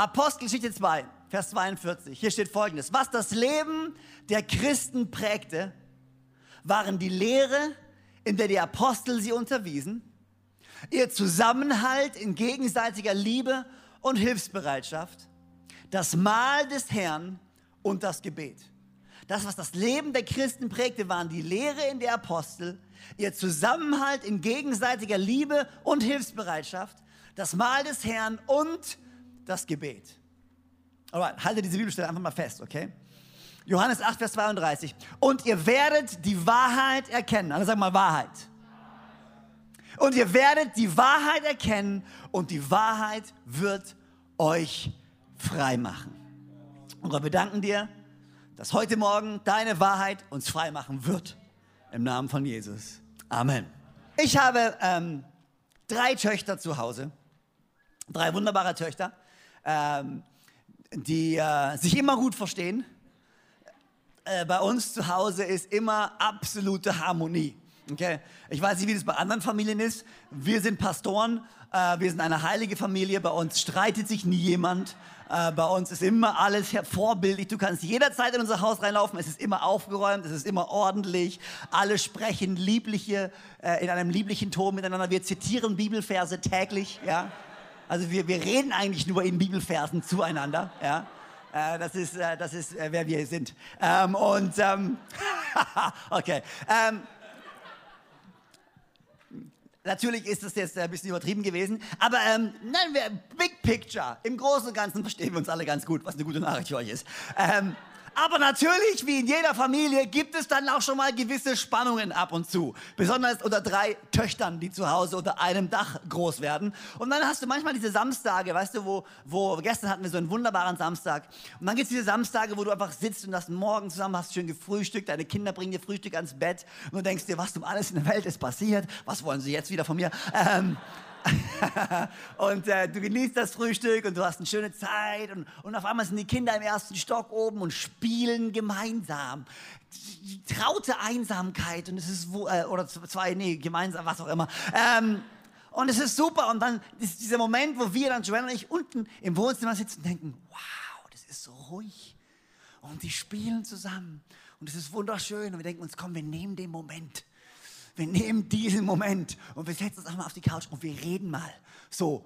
Apostelgeschichte 2, Vers 42. Hier steht folgendes. Was das Leben der Christen prägte, waren die Lehre, in der die Apostel sie unterwiesen, ihr Zusammenhalt in gegenseitiger Liebe und Hilfsbereitschaft, das Mahl des Herrn und das Gebet. Das, was das Leben der Christen prägte, waren die Lehre in der Apostel, ihr Zusammenhalt in gegenseitiger Liebe und Hilfsbereitschaft, das Mahl des Herrn und das Gebet. Alright, halte diese Bibelstelle einfach mal fest, okay? Johannes 8, Vers 32. Und ihr werdet die Wahrheit erkennen. Also sag mal Wahrheit. Und ihr werdet die Wahrheit erkennen und die Wahrheit wird euch frei machen. Und wir danken dir, dass heute Morgen deine Wahrheit uns frei machen wird. Im Namen von Jesus. Amen. Ich habe ähm, drei Töchter zu Hause. Drei wunderbare Töchter, ähm, die äh, sich immer gut verstehen. Äh, bei uns zu Hause ist immer absolute Harmonie. Okay? Ich weiß nicht, wie das bei anderen Familien ist. Wir sind Pastoren, äh, wir sind eine heilige Familie. Bei uns streitet sich nie jemand. Äh, bei uns ist immer alles vorbildlich. Du kannst jederzeit in unser Haus reinlaufen. Es ist immer aufgeräumt, es ist immer ordentlich. Alle sprechen liebliche, äh, in einem lieblichen Ton miteinander. Wir zitieren Bibelverse täglich. Ja? Also wir, wir reden eigentlich nur in Bibelversen zueinander. Ja? Äh, das ist, äh, das ist äh, wer wir sind. Ähm, und ähm, okay. Ähm, Natürlich ist das jetzt ein bisschen übertrieben gewesen, aber nein, Big Picture, im Großen und Ganzen verstehen wir uns alle ganz gut, was eine gute Nachricht für euch ist. Aber natürlich, wie in jeder Familie, gibt es dann auch schon mal gewisse Spannungen ab und zu. Besonders unter drei Töchtern, die zu Hause unter einem Dach groß werden. Und dann hast du manchmal diese Samstage, weißt du, wo, wo gestern hatten wir so einen wunderbaren Samstag. Und dann gibt es diese Samstage, wo du einfach sitzt und hast Morgen zusammen, hast schön gefrühstückt, deine Kinder bringen dir Frühstück ans Bett und du denkst dir, was um alles in der Welt ist passiert, was wollen sie jetzt wieder von mir? Ähm, und äh, du genießt das Frühstück und du hast eine schöne Zeit und, und auf einmal sind die Kinder im ersten Stock oben und spielen gemeinsam. Die traute Einsamkeit und es ist, äh, oder zwei, nee, gemeinsam, was auch immer. Ähm, und es ist super und dann ist dieser Moment, wo wir dann, Joanna und ich, unten im Wohnzimmer sitzen und denken, wow, das ist so ruhig. Und die spielen zusammen und es ist wunderschön und wir denken uns, komm, wir nehmen den Moment wir nehmen diesen Moment und wir setzen uns einfach mal auf die Couch und wir reden mal so,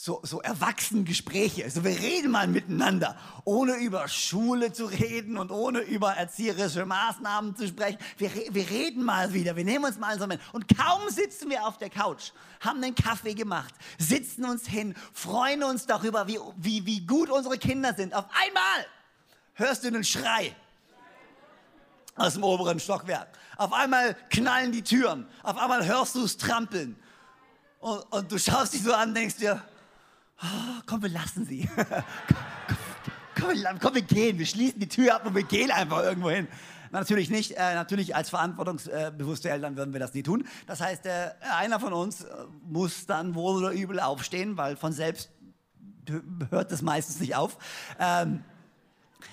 so, so erwachsene Gespräche. Also wir reden mal miteinander, ohne über Schule zu reden und ohne über erzieherische Maßnahmen zu sprechen. Wir, wir reden mal wieder, wir nehmen uns mal so Moment. Und kaum sitzen wir auf der Couch, haben einen Kaffee gemacht, sitzen uns hin, freuen uns darüber, wie, wie, wie gut unsere Kinder sind. Auf einmal hörst du einen Schrei aus dem oberen Stockwerk. Auf einmal knallen die Türen. Auf einmal hörst du es trampeln. Und, und, du schaust dich so an denkst dir, oh, komm, wir lassen sie. komm, komm, komm, wir gehen. Wir schließen die Tür ab und wir gehen einfach irgendwo hin. Natürlich nicht. Äh, natürlich als verantwortungsbewusste Eltern würden wir das nie tun. Das heißt, äh, einer von uns äh, muss dann wohl oder übel aufstehen, weil von selbst hört das meistens nicht auf. Ähm,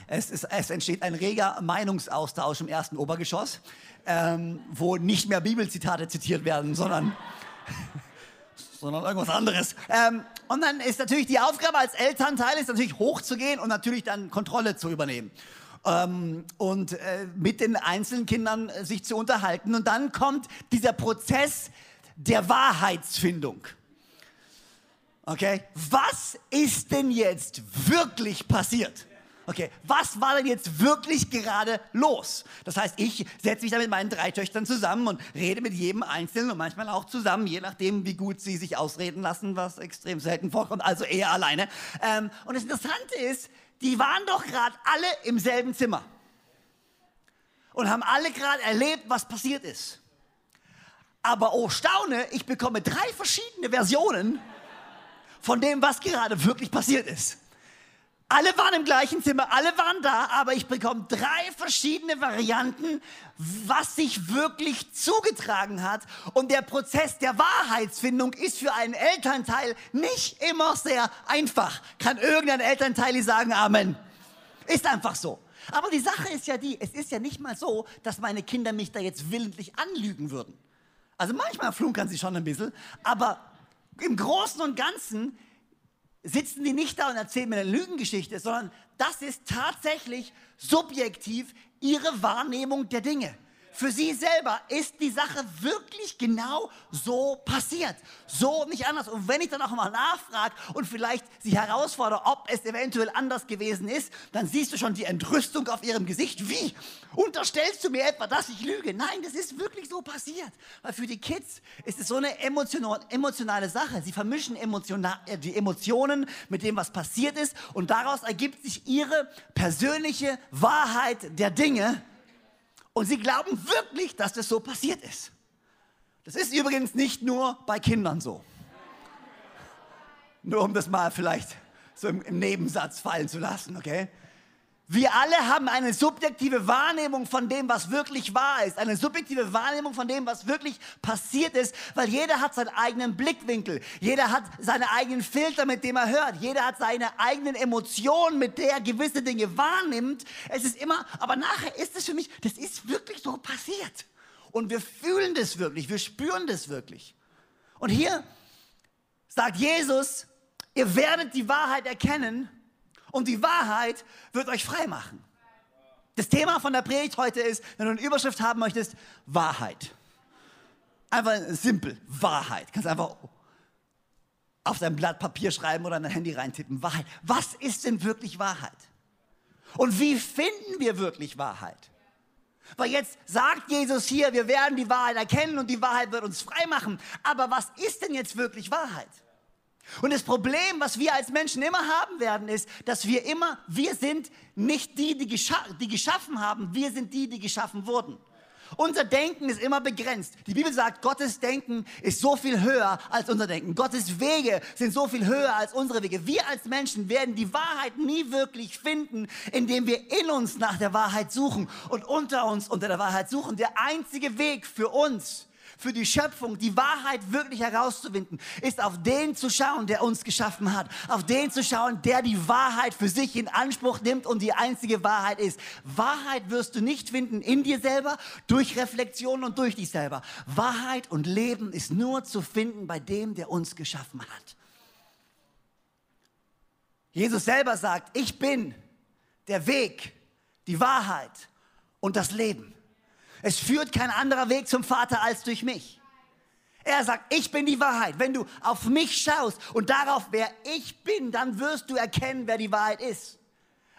es, ist, es, entsteht ein reger Meinungsaustausch im ersten Obergeschoss, ähm, wo nicht mehr Bibelzitate zitiert werden, sondern, sondern irgendwas anderes. Ähm, und dann ist natürlich die Aufgabe als Elternteil ist natürlich hochzugehen und natürlich dann Kontrolle zu übernehmen. Ähm, und äh, mit den einzelnen Kindern äh, sich zu unterhalten. Und dann kommt dieser Prozess der Wahrheitsfindung. Okay, was ist denn jetzt wirklich passiert? Okay, was war denn jetzt wirklich gerade los? Das heißt, ich setze mich da mit meinen drei Töchtern zusammen und rede mit jedem Einzelnen und manchmal auch zusammen, je nachdem, wie gut sie sich ausreden lassen, was extrem selten vorkommt, also eher alleine. Ähm, und das Interessante ist, die waren doch gerade alle im selben Zimmer und haben alle gerade erlebt, was passiert ist. Aber oh Staune, ich bekomme drei verschiedene Versionen von dem, was gerade wirklich passiert ist. Alle waren im gleichen Zimmer, alle waren da, aber ich bekomme drei verschiedene Varianten, was sich wirklich zugetragen hat. Und der Prozess der Wahrheitsfindung ist für einen Elternteil nicht immer sehr einfach. Kann irgendein Elternteil sagen, Amen. Ist einfach so. Aber die Sache ist ja die, es ist ja nicht mal so, dass meine Kinder mich da jetzt willentlich anlügen würden. Also manchmal flunkern sie schon ein bisschen, aber im Großen und Ganzen sitzen die nicht da und erzählen mir eine Lügengeschichte, sondern das ist tatsächlich subjektiv ihre Wahrnehmung der Dinge. Für sie selber ist die Sache wirklich genau so passiert. So nicht anders. Und wenn ich dann auch mal nachfrage und vielleicht sie herausfordere, ob es eventuell anders gewesen ist, dann siehst du schon die Entrüstung auf ihrem Gesicht. Wie? Unterstellst du mir etwa, dass ich lüge? Nein, das ist wirklich so passiert. Weil für die Kids ist es so eine emotionale Sache. Sie vermischen äh, die Emotionen mit dem, was passiert ist. Und daraus ergibt sich ihre persönliche Wahrheit der Dinge und sie glauben wirklich, dass das so passiert ist. Das ist übrigens nicht nur bei Kindern so. Nur um das mal vielleicht so im, Nebensatz fallen zu lassen, okay? Wir alle haben eine subjektive Wahrnehmung von dem, was wirklich wahr ist. Eine subjektive Wahrnehmung von dem, was wirklich passiert ist, weil jeder hat seinen eigenen Blickwinkel. Jeder hat seine eigenen Filter, mit dem er hört. Jeder hat seine eigenen Emotionen, mit der er gewisse Dinge wahrnimmt. Es ist immer, aber nachher ist es für mich, das ist wirklich so passiert. Und wir fühlen das wirklich, wir spüren das wirklich. Und hier sagt Jesus, ihr werdet die Wahrheit erkennen und die Wahrheit wird euch frei machen. Das Thema von der Predigt heute ist, wenn du eine Überschrift haben möchtest, Wahrheit. Einfach simpel, Wahrheit. Kannst einfach auf dein Blatt Papier schreiben oder in dein Handy reintippen. Wahrheit. Was ist denn wirklich Wahrheit? Und wie finden wir wirklich Wahrheit? Weil jetzt sagt Jesus hier, wir werden die Wahrheit erkennen und die Wahrheit wird uns frei machen. Aber was ist denn jetzt wirklich Wahrheit? Und das Problem, was wir als Menschen immer haben werden, ist, dass wir immer, wir sind nicht die, die, gescha die geschaffen haben, wir sind die, die geschaffen wurden. Unser Denken ist immer begrenzt. Die Bibel sagt, Gottes Denken ist so viel höher als unser Denken. Gottes Wege sind so viel höher als unsere Wege. Wir als Menschen werden die Wahrheit nie wirklich finden, indem wir in uns nach der Wahrheit suchen und unter uns unter der Wahrheit suchen. Der einzige Weg für uns für die Schöpfung, die Wahrheit wirklich herauszufinden, ist auf den zu schauen, der uns geschaffen hat. Auf den zu schauen, der die Wahrheit für sich in Anspruch nimmt und die einzige Wahrheit ist. Wahrheit wirst du nicht finden in dir selber, durch Reflexion und durch dich selber. Wahrheit und Leben ist nur zu finden bei dem, der uns geschaffen hat. Jesus selber sagt, ich bin der Weg, die Wahrheit und das Leben. Es führt kein anderer Weg zum Vater als durch mich. Er sagt, ich bin die Wahrheit. Wenn du auf mich schaust und darauf, wer ich bin, dann wirst du erkennen, wer die Wahrheit ist.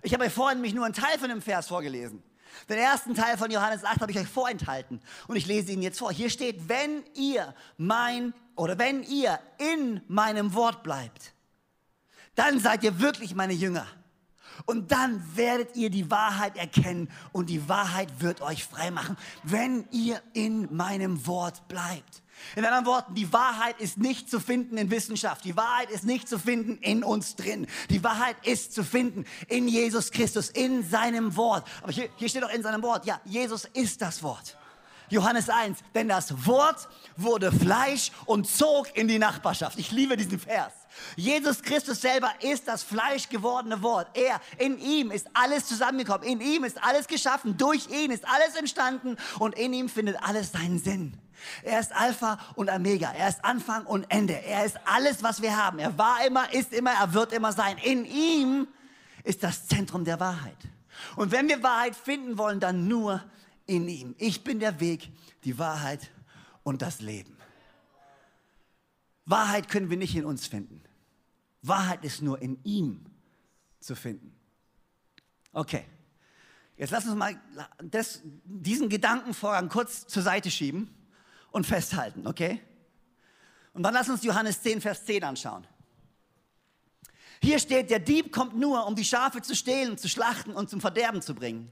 Ich habe euch vorhin mich nur einen Teil von dem Vers vorgelesen. Den ersten Teil von Johannes 8 habe ich euch vorenthalten und ich lese ihn jetzt vor. Hier steht, wenn ihr mein oder wenn ihr in meinem Wort bleibt, dann seid ihr wirklich meine Jünger. Und dann werdet ihr die Wahrheit erkennen und die Wahrheit wird euch frei machen, wenn ihr in meinem Wort bleibt. In anderen Worten, die Wahrheit ist nicht zu finden in Wissenschaft. Die Wahrheit ist nicht zu finden in uns drin. Die Wahrheit ist zu finden in Jesus Christus, in seinem Wort. Aber hier, hier steht auch in seinem Wort, ja, Jesus ist das Wort. Johannes 1, denn das Wort wurde Fleisch und zog in die Nachbarschaft. Ich liebe diesen Vers. Jesus Christus selber ist das Fleisch gewordene Wort. Er, in ihm ist alles zusammengekommen. In ihm ist alles geschaffen. Durch ihn ist alles entstanden und in ihm findet alles seinen Sinn. Er ist Alpha und Omega. Er ist Anfang und Ende. Er ist alles, was wir haben. Er war immer, ist immer, er wird immer sein. In ihm ist das Zentrum der Wahrheit. Und wenn wir Wahrheit finden wollen, dann nur in ihm. Ich bin der Weg, die Wahrheit und das Leben. Wahrheit können wir nicht in uns finden. Wahrheit ist nur in ihm zu finden. Okay, jetzt lass uns mal das, diesen Gedankenvorgang kurz zur Seite schieben und festhalten, okay? Und dann lass uns Johannes 10, Vers 10 anschauen. Hier steht, der Dieb kommt nur, um die Schafe zu stehlen, zu schlachten und zum Verderben zu bringen.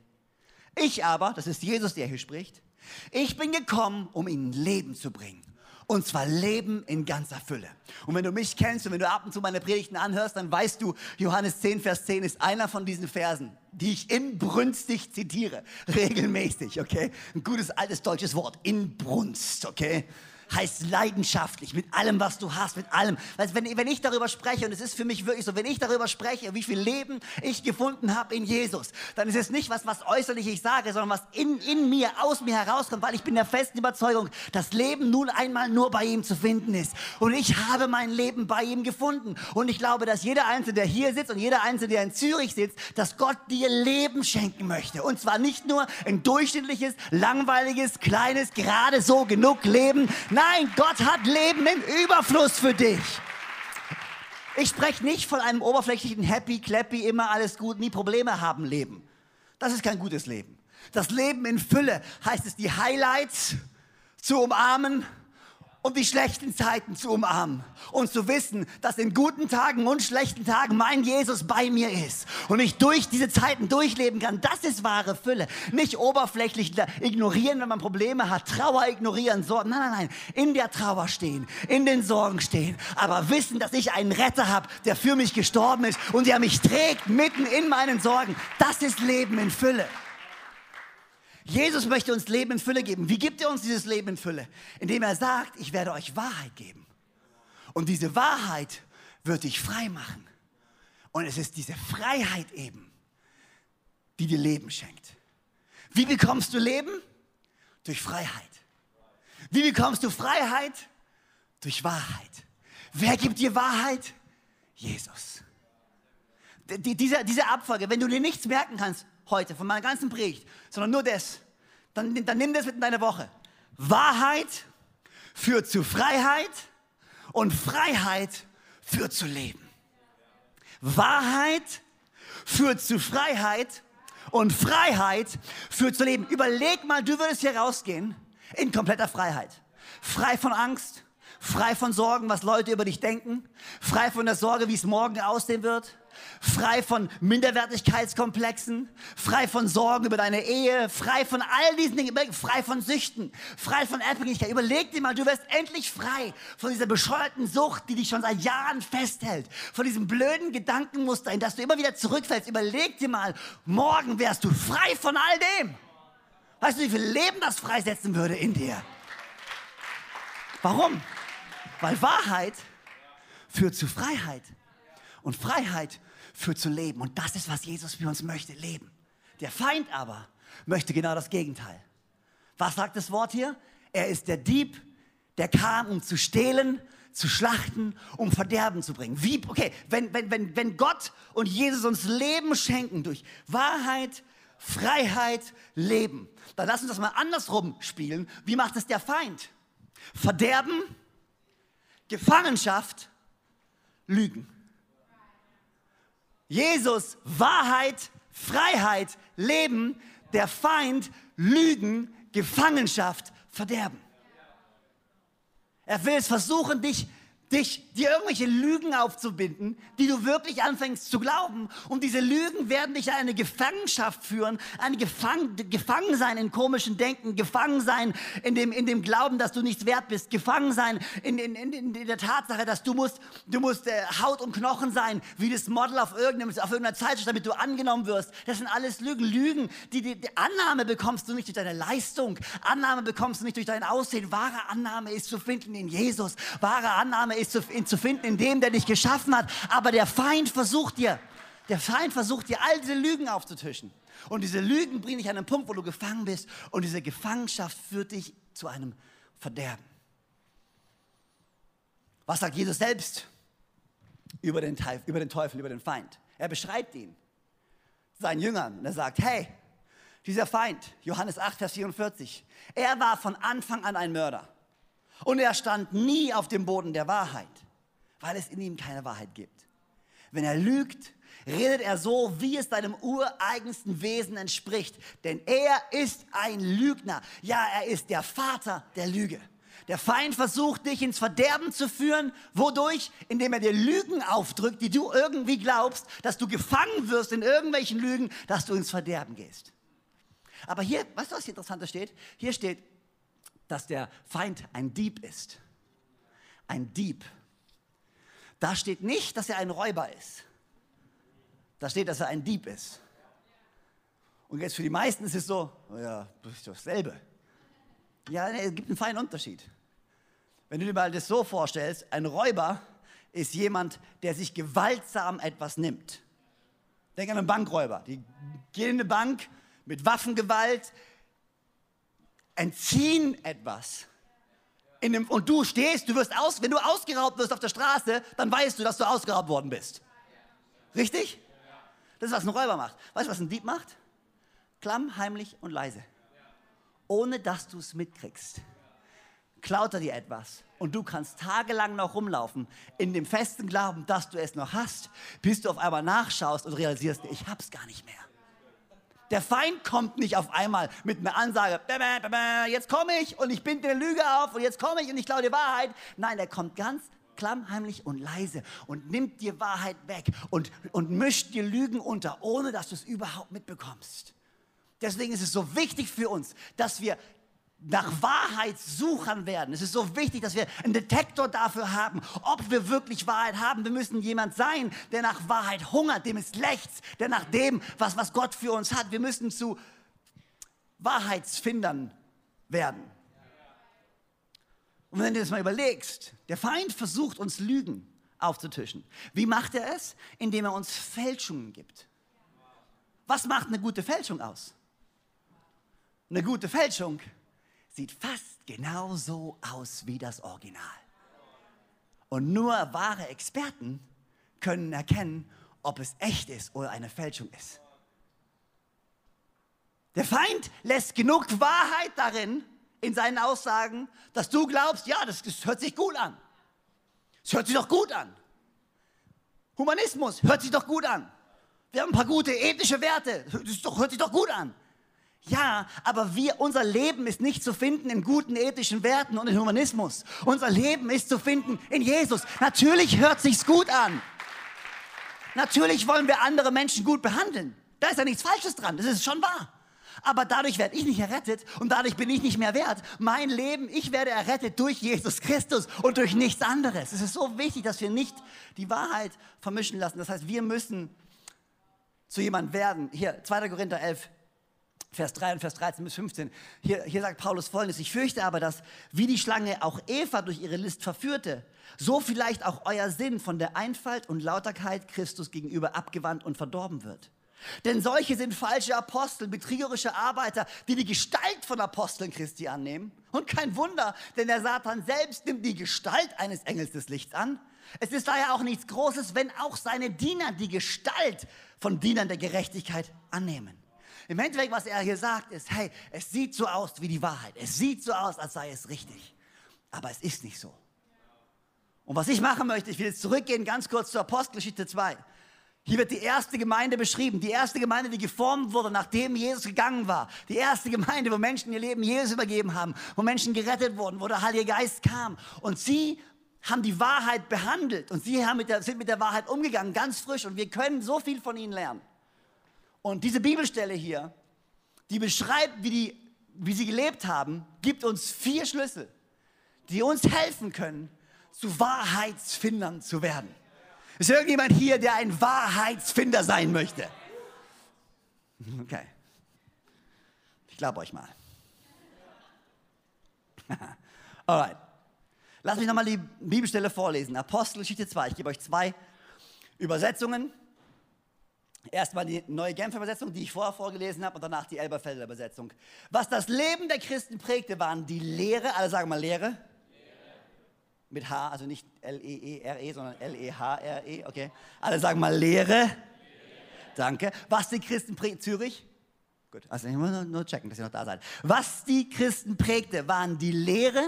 Ich aber, das ist Jesus, der hier spricht, ich bin gekommen, um ihnen Leben zu bringen. Und zwar Leben in ganzer Fülle. Und wenn du mich kennst und wenn du ab und zu meine Predigten anhörst, dann weißt du, Johannes 10, Vers 10 ist einer von diesen Versen, die ich inbrünstig zitiere. Regelmäßig, okay? Ein gutes altes deutsches Wort. Inbrunst, okay? Heißt leidenschaftlich, mit allem, was du hast, mit allem. Weißt, wenn, wenn ich darüber spreche, und es ist für mich wirklich so, wenn ich darüber spreche, wie viel Leben ich gefunden habe in Jesus, dann ist es nicht was, was äußerlich ich sage, sondern was in, in mir, aus mir herauskommt, weil ich bin der festen Überzeugung, dass Leben nun einmal nur bei ihm zu finden ist. Und ich habe mein Leben bei ihm gefunden. Und ich glaube, dass jeder Einzelne, der hier sitzt und jeder Einzelne, der in Zürich sitzt, dass Gott dir Leben schenken möchte. Und zwar nicht nur ein durchschnittliches, langweiliges, kleines, gerade so genug Leben. Nein, Gott hat Leben im Überfluss für dich. Ich spreche nicht von einem oberflächlichen Happy, Clappy, immer alles gut, nie Probleme haben Leben. Das ist kein gutes Leben. Das Leben in Fülle heißt es, die Highlights zu umarmen und die schlechten Zeiten zu umarmen und zu wissen, dass in guten Tagen und schlechten Tagen mein Jesus bei mir ist und ich durch diese Zeiten durchleben kann. Das ist wahre Fülle. Nicht oberflächlich ignorieren, wenn man Probleme hat, Trauer ignorieren, Sorgen. Nein, nein, nein. In der Trauer stehen, in den Sorgen stehen, aber wissen, dass ich einen Retter habe, der für mich gestorben ist und der mich trägt mitten in meinen Sorgen. Das ist Leben in Fülle. Jesus möchte uns Leben in Fülle geben. Wie gibt er uns dieses Leben in Fülle? Indem er sagt, ich werde euch Wahrheit geben. Und diese Wahrheit wird dich frei machen. Und es ist diese Freiheit eben, die dir Leben schenkt. Wie bekommst du Leben? Durch Freiheit. Wie bekommst du Freiheit? Durch Wahrheit. Wer gibt dir Wahrheit? Jesus. Die, diese, diese Abfolge, wenn du dir nichts merken kannst, heute, von meiner ganzen Predigt, sondern nur das, dann, dann nimm das mit in deine Woche. Wahrheit führt zu Freiheit und Freiheit führt zu Leben. Wahrheit führt zu Freiheit und Freiheit führt zu Leben. Überleg mal, du würdest hier rausgehen in kompletter Freiheit. Frei von Angst, frei von Sorgen, was Leute über dich denken, frei von der Sorge, wie es morgen aussehen wird, frei von Minderwertigkeitskomplexen, frei von Sorgen über deine Ehe, frei von all diesen Dingen, frei von Süchten, frei von Abhängigkeit. Überleg dir mal, du wirst endlich frei von dieser bescheuerten Sucht, die dich schon seit Jahren festhält, von diesem blöden Gedankenmuster, in das du immer wieder zurückfällst. Überleg dir mal, morgen wärst du frei von all dem. Weißt du, wie viel Leben das freisetzen würde in dir? Warum? Weil Wahrheit führt zu Freiheit. Und Freiheit führt zu Leben. Und das ist, was Jesus für uns möchte, Leben. Der Feind aber möchte genau das Gegenteil. Was sagt das Wort hier? Er ist der Dieb, der kam, um zu stehlen, zu schlachten, um Verderben zu bringen. Wie, okay, wenn, wenn, wenn, wenn Gott und Jesus uns Leben schenken durch Wahrheit, Freiheit, Leben, dann lass uns das mal andersrum spielen. Wie macht es der Feind? Verderben, Gefangenschaft, Lügen. Jesus, Wahrheit, Freiheit, Leben, der Feind, Lügen, Gefangenschaft, Verderben. Er will es versuchen, dich dich, dir irgendwelche Lügen aufzubinden, die du wirklich anfängst zu glauben. Und diese Lügen werden dich in eine Gefangenschaft führen, ein Gefang, Gefangensein in komischen Denken, Gefangensein in dem, in dem Glauben, dass du nichts wert bist, Gefangensein in, in, in, in der Tatsache, dass du musst, du musst äh, Haut und Knochen sein, wie das Model auf, irgendeinem, auf irgendeiner Zeitschrift, damit du angenommen wirst. Das sind alles Lügen. Lügen, die, die, die Annahme bekommst du nicht durch deine Leistung, Annahme bekommst du nicht durch dein Aussehen. Wahre Annahme ist zu finden in Jesus. Wahre Annahme ist ist ihn zu finden in dem, der dich geschaffen hat. Aber der Feind versucht dir, der Feind versucht dir all diese Lügen aufzutischen. Und diese Lügen bringen dich an einen Punkt, wo du gefangen bist. Und diese Gefangenschaft führt dich zu einem Verderben. Was sagt Jesus selbst über den, Teufel, über den Teufel, über den Feind? Er beschreibt ihn seinen Jüngern und er sagt, hey, dieser Feind, Johannes 8, Vers 44, er war von Anfang an ein Mörder. Und er stand nie auf dem Boden der Wahrheit, weil es in ihm keine Wahrheit gibt. Wenn er lügt, redet er so, wie es seinem ureigensten Wesen entspricht. Denn er ist ein Lügner. Ja, er ist der Vater der Lüge. Der Feind versucht dich ins Verderben zu führen. Wodurch? Indem er dir Lügen aufdrückt, die du irgendwie glaubst, dass du gefangen wirst in irgendwelchen Lügen, dass du ins Verderben gehst. Aber hier, weißt du, was hier interessanter steht? Hier steht, dass der Feind ein Dieb ist. Ein Dieb. Da steht nicht, dass er ein Räuber ist. Da steht, dass er ein Dieb ist. Und jetzt für die meisten ist es so, oh ja, das ist dasselbe. Ja, es gibt einen feinen Unterschied. Wenn du dir mal das so vorstellst, ein Räuber ist jemand, der sich gewaltsam etwas nimmt. Denk an einen Bankräuber. Die gehen in eine Bank mit Waffengewalt, entziehen etwas. Dem, und du stehst, du wirst aus, wenn du ausgeraubt wirst auf der Straße, dann weißt du, dass du ausgeraubt worden bist. Richtig? Das ist, was ein Räuber macht. Weißt du, was ein Dieb macht? Klamm, heimlich und leise. Ohne dass du es mitkriegst. Klaut er dir etwas und du kannst tagelang noch rumlaufen, in dem festen Glauben, dass du es noch hast, bis du auf einmal nachschaust und realisierst, ich hab's gar nicht mehr. Der Feind kommt nicht auf einmal mit einer Ansage, jetzt komme ich und ich binde eine Lüge auf und jetzt komme ich und ich klaue die Wahrheit. Nein, der kommt ganz klammheimlich und leise und nimmt dir Wahrheit weg und, und mischt dir Lügen unter, ohne dass du es überhaupt mitbekommst. Deswegen ist es so wichtig für uns, dass wir nach Wahrheit suchen werden. Es ist so wichtig, dass wir einen Detektor dafür haben, ob wir wirklich Wahrheit haben. Wir müssen jemand sein, der nach Wahrheit hungert, dem es lechzt, der nach dem, was, was Gott für uns hat. Wir müssen zu Wahrheitsfindern werden. Und wenn du das mal überlegst, der Feind versucht uns Lügen aufzutischen. Wie macht er es? Indem er uns Fälschungen gibt. Was macht eine gute Fälschung aus? Eine gute Fälschung sieht fast genauso aus wie das Original. Und nur wahre Experten können erkennen, ob es echt ist oder eine Fälschung ist. Der Feind lässt genug Wahrheit darin in seinen Aussagen, dass du glaubst, ja, das, das hört sich gut an. Es hört sich doch gut an. Humanismus hört sich doch gut an. Wir haben ein paar gute ethische Werte. Das doch, hört sich doch gut an. Ja, aber wir, unser Leben ist nicht zu finden in guten ethischen Werten und in Humanismus. Unser Leben ist zu finden in Jesus. Natürlich hört sich's gut an. Natürlich wollen wir andere Menschen gut behandeln. Da ist ja nichts Falsches dran. Das ist schon wahr. Aber dadurch werde ich nicht errettet und dadurch bin ich nicht mehr wert. Mein Leben, ich werde errettet durch Jesus Christus und durch nichts anderes. Es ist so wichtig, dass wir nicht die Wahrheit vermischen lassen. Das heißt, wir müssen zu jemand werden. Hier, 2. Korinther 11, Vers 3 und Vers 13 bis 15. Hier, hier sagt Paulus folgendes, ich fürchte aber, dass wie die Schlange auch Eva durch ihre List verführte, so vielleicht auch euer Sinn von der Einfalt und Lauterkeit Christus gegenüber abgewandt und verdorben wird. Denn solche sind falsche Apostel, betrügerische Arbeiter, die die Gestalt von Aposteln Christi annehmen. Und kein Wunder, denn der Satan selbst nimmt die Gestalt eines Engels des Lichts an. Es ist daher auch nichts Großes, wenn auch seine Diener die Gestalt von Dienern der Gerechtigkeit annehmen. Im Endeffekt, was er hier sagt, ist, hey, es sieht so aus wie die Wahrheit. Es sieht so aus, als sei es richtig. Aber es ist nicht so. Und was ich machen möchte, ich will jetzt zurückgehen ganz kurz zur Apostelgeschichte 2. Hier wird die erste Gemeinde beschrieben, die erste Gemeinde, die geformt wurde, nachdem Jesus gegangen war. Die erste Gemeinde, wo Menschen ihr Leben Jesus übergeben haben, wo Menschen gerettet wurden, wo der Heilige Geist kam. Und sie haben die Wahrheit behandelt und sie mit der, sind mit der Wahrheit umgegangen, ganz frisch. Und wir können so viel von ihnen lernen. Und diese Bibelstelle hier, die beschreibt, wie, die, wie sie gelebt haben, gibt uns vier Schlüssel, die uns helfen können, zu Wahrheitsfindern zu werden. Ist irgendjemand hier, der ein Wahrheitsfinder sein möchte? Okay. Ich glaube euch mal. Alright. Lass mich nochmal die Bibelstelle vorlesen. Apostelgeschichte 2. Ich gebe euch zwei Übersetzungen. Erstmal die neue Genfer Übersetzung, die ich vorher vorgelesen habe, und danach die Elberfelder Übersetzung. Was das Leben der Christen prägte, waren die Lehre, alle sagen mal Lehre. Lehre. Mit H, also nicht L-E-E-R-E, -E, sondern L-E-H-R-E, -E, okay. Alle sagen mal Lehre. Lehre. Danke. Was die Christen prägte, Zürich. Gut, also ich muss nur checken, dass ihr noch da seid. Was die Christen prägte, waren die Lehre,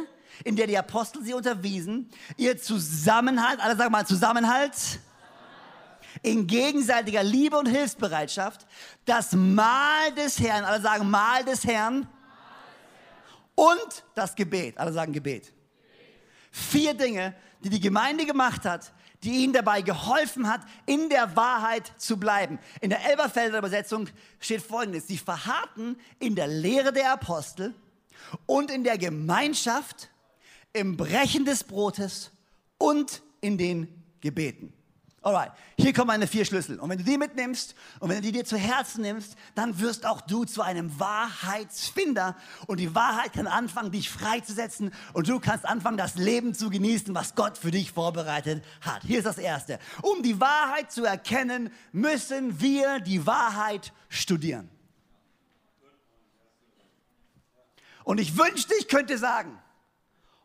in der die Apostel sie unterwiesen, ihr Zusammenhalt, alle sagen mal Zusammenhalt in gegenseitiger Liebe und Hilfsbereitschaft, das Mahl des Herrn, alle sagen Mahl des Herrn, und das Gebet, alle sagen Gebet. Vier Dinge, die die Gemeinde gemacht hat, die ihnen dabei geholfen hat, in der Wahrheit zu bleiben. In der Elberfelder Übersetzung steht folgendes, sie verharrten in der Lehre der Apostel und in der Gemeinschaft, im Brechen des Brotes und in den Gebeten. Alright, hier kommen meine vier Schlüssel. Und wenn du die mitnimmst und wenn du die dir zu Herzen nimmst, dann wirst auch du zu einem Wahrheitsfinder. Und die Wahrheit kann anfangen, dich freizusetzen. Und du kannst anfangen, das Leben zu genießen, was Gott für dich vorbereitet hat. Hier ist das Erste. Um die Wahrheit zu erkennen, müssen wir die Wahrheit studieren. Und ich wünschte, ich könnte sagen,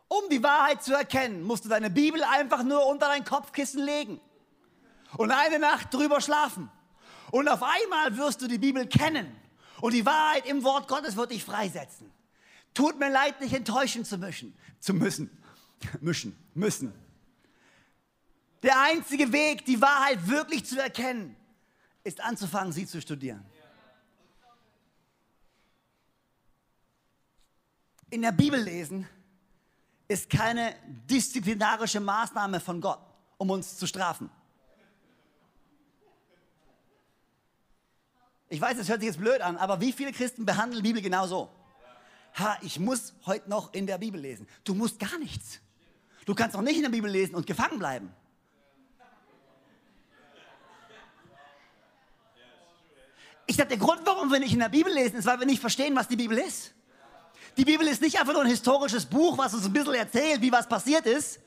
um die Wahrheit zu erkennen, musst du deine Bibel einfach nur unter dein Kopfkissen legen und eine Nacht drüber schlafen. Und auf einmal wirst du die Bibel kennen und die Wahrheit im Wort Gottes wird dich freisetzen. Tut mir leid, dich enttäuschen zu müssen. Zu müssen. Mischen. Müssen. Der einzige Weg, die Wahrheit wirklich zu erkennen, ist anzufangen, sie zu studieren. In der Bibel lesen ist keine disziplinarische Maßnahme von Gott, um uns zu strafen. Ich weiß, es hört sich jetzt blöd an, aber wie viele Christen behandeln die Bibel genau so? Ha, ich muss heute noch in der Bibel lesen. Du musst gar nichts. Du kannst auch nicht in der Bibel lesen und gefangen bleiben. Ich sage, der Grund, warum wir nicht in der Bibel lesen, ist, weil wir nicht verstehen, was die Bibel ist. Die Bibel ist nicht einfach nur ein historisches Buch, was uns ein bisschen erzählt, wie was passiert ist,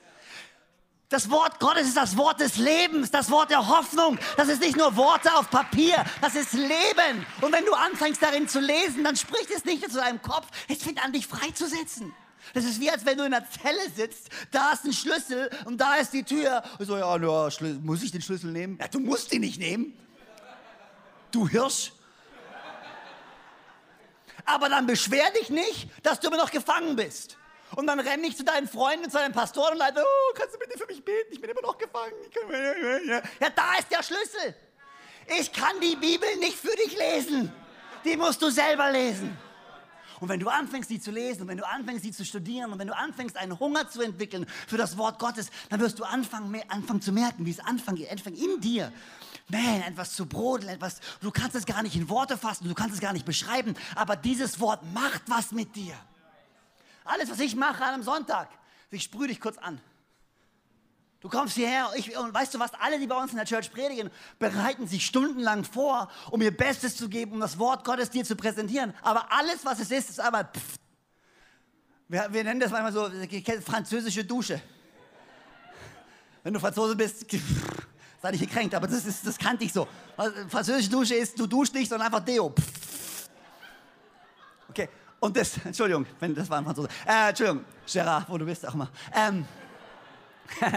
das Wort Gottes ist das Wort des Lebens, das Wort der Hoffnung. Das ist nicht nur Worte auf Papier, das ist Leben. Und wenn du anfängst darin zu lesen, dann spricht es nicht zu deinem Kopf, es fängt an, dich freizusetzen. Das ist wie, als wenn du in einer Zelle sitzt, da ist ein Schlüssel und da ist die Tür. Und so, ja, ja, muss ich den Schlüssel nehmen? Ja, du musst ihn nicht nehmen. Du Hirsch. Aber dann beschwer dich nicht, dass du immer noch gefangen bist. Und dann renne ich zu deinen Freunden, zu deinem Pastor und leite, oh, kannst du bitte für mich beten? Ich bin immer noch gefangen. Ja, da ist der Schlüssel. Ich kann die Bibel nicht für dich lesen. Die musst du selber lesen. Und wenn du anfängst, sie zu lesen, und wenn du anfängst, sie zu studieren, und wenn du anfängst, einen Hunger zu entwickeln für das Wort Gottes, dann wirst du anfangen, anfangen zu merken, wie es anfängt in dir. Man, etwas zu brodeln, etwas, du kannst es gar nicht in Worte fassen, du kannst es gar nicht beschreiben, aber dieses Wort macht was mit dir. Alles, was ich mache an einem Sonntag, ich sprühe dich kurz an. Du kommst hierher ich, und weißt du was, alle, die bei uns in der Church predigen, bereiten sich stundenlang vor, um ihr Bestes zu geben, um das Wort Gottes dir zu präsentieren. Aber alles, was es ist, ist aber pff. Wir, wir nennen das manchmal so französische Dusche. Wenn du Franzose bist, sei nicht gekränkt, aber das, ist, das kannte ich so. Französische Dusche ist, du duschst nicht, sondern einfach Deo. Okay, und das, Entschuldigung, wenn das war ein Franzose. Äh, Entschuldigung, Gerard, wo du bist, auch immer. Ähm,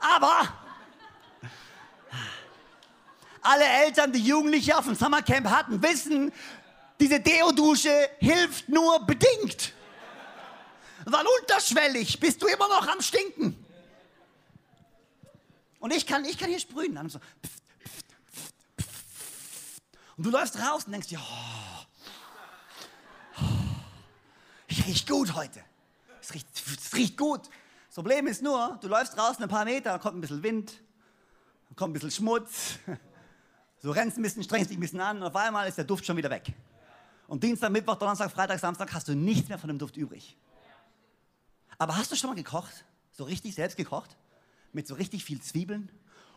aber alle Eltern, die Jugendliche auf dem Summercamp hatten, wissen, diese Deodusche hilft nur bedingt. Weil unterschwellig bist du immer noch am Stinken. Und ich kann, ich kann hier sprühen. Dann so, und du läufst raus und denkst dir, oh, riecht gut heute. Es riecht, es riecht gut. Das Problem ist nur, du läufst draußen ein paar Meter, dann kommt ein bisschen Wind, dann kommt ein bisschen Schmutz. Du rennst ein bisschen, strengst dich ein bisschen an und auf einmal ist der Duft schon wieder weg. Und Dienstag, Mittwoch, Donnerstag, Freitag, Samstag hast du nichts mehr von dem Duft übrig. Aber hast du schon mal gekocht? So richtig selbst gekocht? Mit so richtig viel Zwiebeln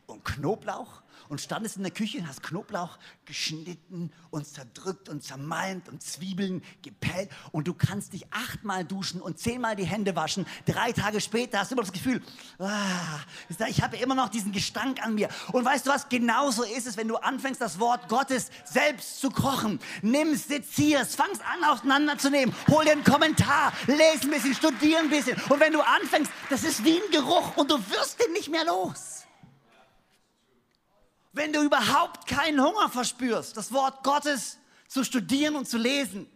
und Knoblauch und standest in der Küche und hast Knoblauch geschnitten und zerdrückt und zermalmt und Zwiebeln gepellt und du kannst dich achtmal duschen und zehnmal die Hände waschen. Drei Tage später hast du immer das Gefühl, ah, ich habe immer noch diesen Gestank an mir. Und weißt du was? Genauso ist es, wenn du anfängst, das Wort Gottes selbst zu kochen. Nimmst, sezierst, fangst an auseinanderzunehmen, hol dir einen Kommentar, lese ein bisschen, studier ein bisschen. Und wenn du anfängst, das ist wie ein Geruch und du wirst den nicht mehr los. Wenn du überhaupt keinen Hunger verspürst, das Wort Gottes zu studieren und zu lesen,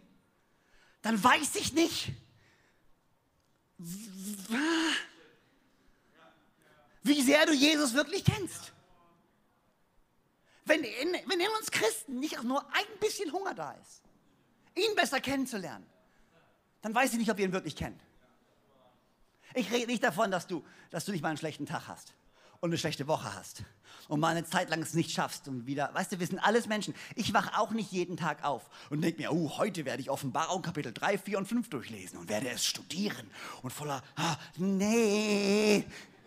dann weiß ich nicht, wie sehr du Jesus wirklich kennst. Wenn in, wenn in uns Christen nicht auch nur ein bisschen Hunger da ist, ihn besser kennenzulernen, dann weiß ich nicht, ob wir ihn wirklich kennen. Ich rede nicht davon, dass du, dass du nicht mal einen schlechten Tag hast und eine schlechte Woche hast und mal eine Zeit lang es nicht schaffst und wieder, weißt du, wir sind alles Menschen. Ich wache auch nicht jeden Tag auf und denke mir, oh, heute werde ich Offenbarung Kapitel 3, 4 und 5 durchlesen und werde es studieren und voller, ah, nee,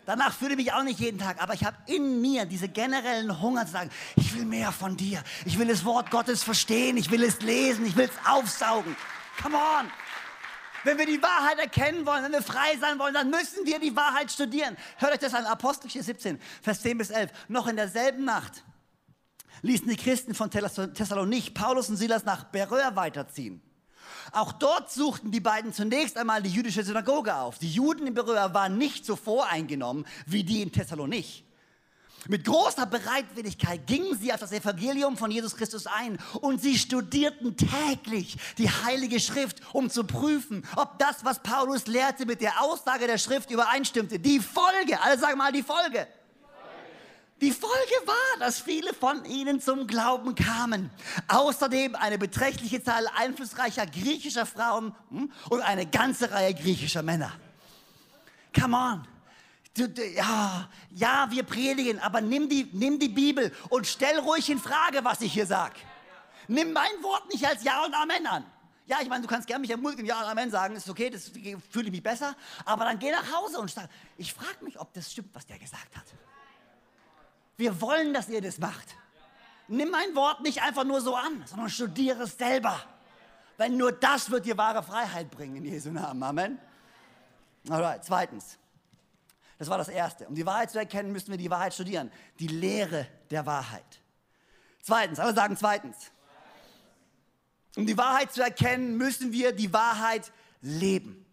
Danach fühle ich mich auch nicht jeden Tag, aber ich habe in mir diese generellen Hunger zu sagen, ich will mehr von dir. Ich will das Wort Gottes verstehen, ich will es lesen, ich will es aufsaugen. Come on! Wenn wir die Wahrheit erkennen wollen, wenn wir frei sein wollen, dann müssen wir die Wahrheit studieren. Hört euch das an, Apostelgeschichte 17, Vers 10 bis 11. Noch in derselben Nacht ließen die Christen von Thessalonich Paulus und Silas nach Beröa weiterziehen. Auch dort suchten die beiden zunächst einmal die jüdische Synagoge auf. Die Juden in Beröa waren nicht so voreingenommen wie die in Thessalonich. Mit großer Bereitwilligkeit gingen sie auf das Evangelium von Jesus Christus ein und sie studierten täglich die Heilige Schrift, um zu prüfen, ob das, was Paulus lehrte, mit der Aussage der Schrift übereinstimmte. Die Folge, alle sagen mal die Folge. Die Folge war, dass viele von ihnen zum Glauben kamen. Außerdem eine beträchtliche Zahl einflussreicher griechischer Frauen hm, und eine ganze Reihe griechischer Männer. Come on. Ja, ja, wir predigen, aber nimm die, nimm die Bibel und stell ruhig in Frage, was ich hier sage. Nimm mein Wort nicht als Ja und Amen an. Ja, ich meine, du kannst gerne mich ermutigen, Ja und Amen sagen, ist okay, das fühle ich mich besser. Aber dann geh nach Hause und sag, ich frage mich, ob das stimmt, was der gesagt hat. Wir wollen, dass ihr das macht. Nimm mein Wort nicht einfach nur so an, sondern studiere es selber. Weil nur das wird dir wahre Freiheit bringen in Jesu Namen. Amen. Alright, zweitens. Das war das Erste. Um die Wahrheit zu erkennen, müssen wir die Wahrheit studieren. Die Lehre der Wahrheit. Zweitens, alle sagen zweitens. Um die Wahrheit zu erkennen, müssen wir die Wahrheit leben.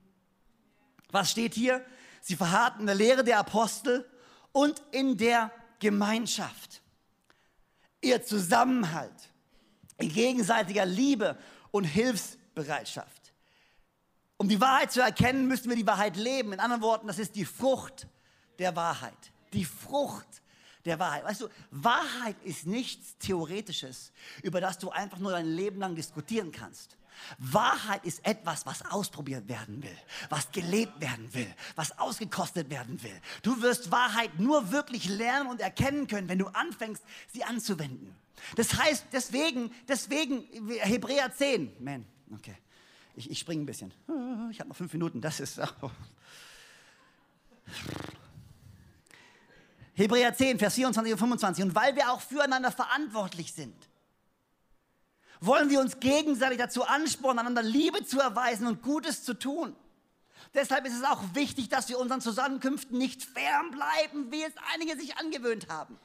Was steht hier? Sie verharrten in der Lehre der Apostel und in der Gemeinschaft, ihr Zusammenhalt in gegenseitiger Liebe und Hilfsbereitschaft. Um die Wahrheit zu erkennen, müssen wir die Wahrheit leben. In anderen Worten, das ist die Frucht der Wahrheit. Die Frucht der Wahrheit. Weißt du, Wahrheit ist nichts Theoretisches, über das du einfach nur dein Leben lang diskutieren kannst. Wahrheit ist etwas, was ausprobiert werden will, was gelebt werden will, was ausgekostet werden will. Du wirst Wahrheit nur wirklich lernen und erkennen können, wenn du anfängst, sie anzuwenden. Das heißt, deswegen, deswegen, Hebräer 10, man, okay, ich, ich springe ein bisschen. Ich habe noch fünf Minuten, das ist. Oh. Hebräer 10, Vers 24 und 25. Und weil wir auch füreinander verantwortlich sind, wollen wir uns gegenseitig dazu anspornen, einander Liebe zu erweisen und Gutes zu tun. Deshalb ist es auch wichtig, dass wir unseren Zusammenkünften nicht fernbleiben, wie es einige sich angewöhnt haben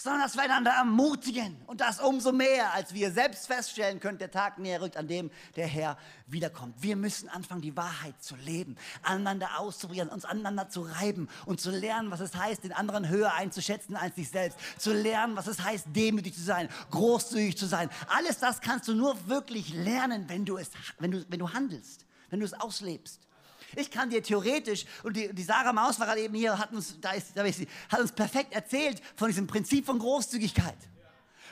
sondern dass wir einander ermutigen. Und das umso mehr, als wir selbst feststellen können, der Tag näher rückt, an dem der Herr wiederkommt. Wir müssen anfangen, die Wahrheit zu leben, aneinander auszuprobieren, uns aneinander zu reiben und zu lernen, was es heißt, den anderen höher einzuschätzen als sich selbst. Zu lernen, was es heißt, demütig zu sein, großzügig zu sein. Alles das kannst du nur wirklich lernen, wenn du, es, wenn du, wenn du handelst, wenn du es auslebst. Ich kann dir theoretisch, und die, die Sarah Maus war gerade eben hier, hat uns, da ist, da ist sie, hat uns perfekt erzählt von diesem Prinzip von Großzügigkeit.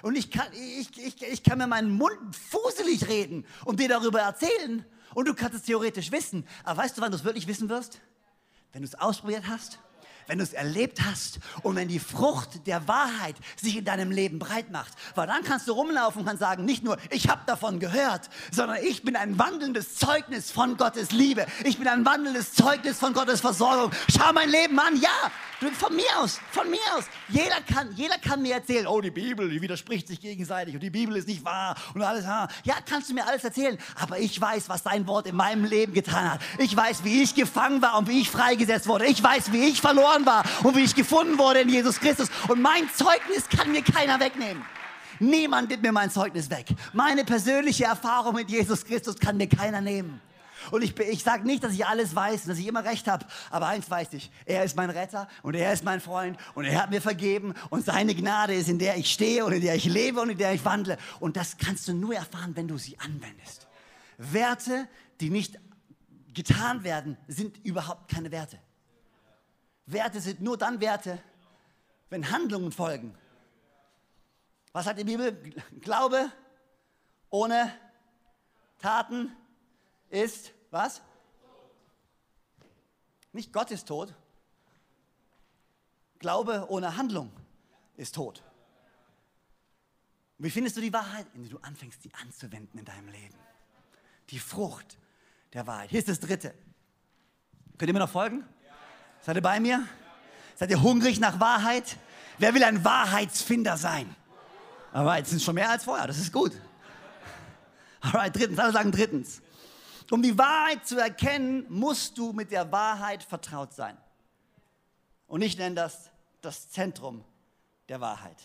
Und ich kann, ich, ich, ich kann mir meinen Mund fuselig reden und dir darüber erzählen. Und du kannst es theoretisch wissen. Aber weißt du, wann du es wirklich wissen wirst? Wenn du es ausprobiert hast wenn du es erlebt hast und wenn die Frucht der Wahrheit sich in deinem Leben breit macht. Weil dann kannst du rumlaufen und kannst sagen, nicht nur, ich habe davon gehört, sondern ich bin ein wandelndes Zeugnis von Gottes Liebe. Ich bin ein wandelndes Zeugnis von Gottes Versorgung. Schau mein Leben an, ja, von mir aus, von mir aus. Jeder kann, jeder kann mir erzählen, oh, die Bibel, die widerspricht sich gegenseitig und die Bibel ist nicht wahr und alles. Ja, kannst du mir alles erzählen, aber ich weiß, was dein Wort in meinem Leben getan hat. Ich weiß, wie ich gefangen war und wie ich freigesetzt wurde. Ich weiß, wie ich verloren verloren war und wie ich gefunden wurde in Jesus Christus. Und mein Zeugnis kann mir keiner wegnehmen. Niemand nimmt mir mein Zeugnis weg. Meine persönliche Erfahrung mit Jesus Christus kann mir keiner nehmen. Und ich, ich sage nicht, dass ich alles weiß und dass ich immer recht habe, aber eins weiß ich, er ist mein Retter und er ist mein Freund und er hat mir vergeben und seine Gnade ist, in der ich stehe und in der ich lebe und in der ich wandle. Und das kannst du nur erfahren, wenn du sie anwendest. Werte, die nicht getan werden, sind überhaupt keine Werte. Werte sind nur dann Werte, wenn Handlungen folgen. Was sagt die Bibel? Glaube ohne Taten ist was? Nicht Gott ist tot. Glaube ohne Handlung ist tot. wie findest du die Wahrheit? Indem du anfängst, sie anzuwenden in deinem Leben. Die Frucht der Wahrheit. Hier ist das dritte. Könnt ihr mir noch folgen? Seid ihr bei mir? Seid ihr hungrig nach Wahrheit? Wer will ein Wahrheitsfinder sein? Aber jetzt sind schon mehr als vorher, das ist gut. Alright, drittens, alle sagen drittens. Um die Wahrheit zu erkennen, musst du mit der Wahrheit vertraut sein. Und ich nenne das das Zentrum der Wahrheit.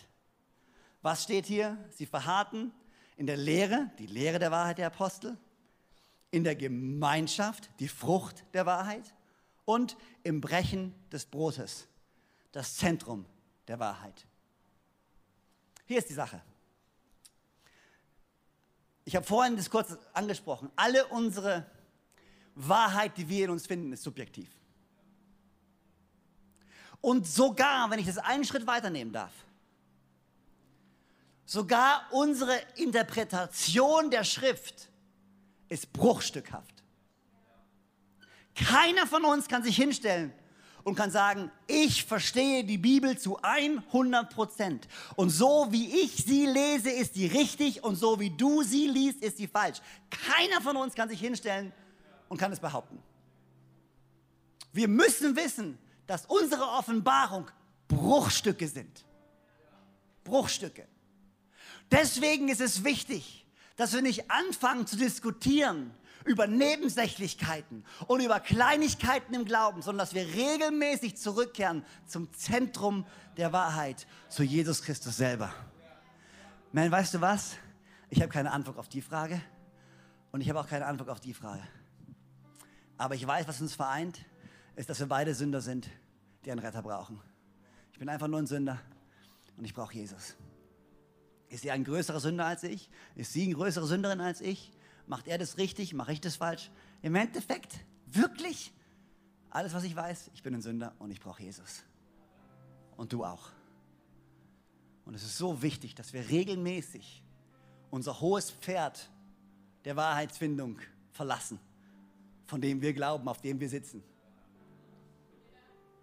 Was steht hier? Sie verharrten in der Lehre, die Lehre der Wahrheit der Apostel, in der Gemeinschaft, die Frucht der Wahrheit und im Brechen des Brotes, das Zentrum der Wahrheit. Hier ist die Sache. Ich habe vorhin das kurz angesprochen. Alle unsere Wahrheit, die wir in uns finden, ist subjektiv. Und sogar, wenn ich das einen Schritt weiternehmen darf, sogar unsere Interpretation der Schrift ist bruchstückhaft. Keiner von uns kann sich hinstellen und kann sagen, ich verstehe die Bibel zu 100 Prozent. Und so wie ich sie lese, ist sie richtig und so wie du sie liest, ist sie falsch. Keiner von uns kann sich hinstellen und kann es behaupten. Wir müssen wissen, dass unsere Offenbarung Bruchstücke sind. Bruchstücke. Deswegen ist es wichtig, dass wir nicht anfangen zu diskutieren über Nebensächlichkeiten und über Kleinigkeiten im Glauben, sondern dass wir regelmäßig zurückkehren zum Zentrum der Wahrheit, zu Jesus Christus selber. Man, weißt du was? Ich habe keine Antwort auf die Frage und ich habe auch keine Antwort auf die Frage. Aber ich weiß, was uns vereint, ist, dass wir beide Sünder sind, die einen Retter brauchen. Ich bin einfach nur ein Sünder und ich brauche Jesus. Ist er ein größerer Sünder als ich? Ist sie eine größere Sünderin als ich? Macht er das richtig? Mache ich das falsch? Im Endeffekt, wirklich, alles, was ich weiß, ich bin ein Sünder und ich brauche Jesus. Und du auch. Und es ist so wichtig, dass wir regelmäßig unser hohes Pferd der Wahrheitsfindung verlassen, von dem wir glauben, auf dem wir sitzen.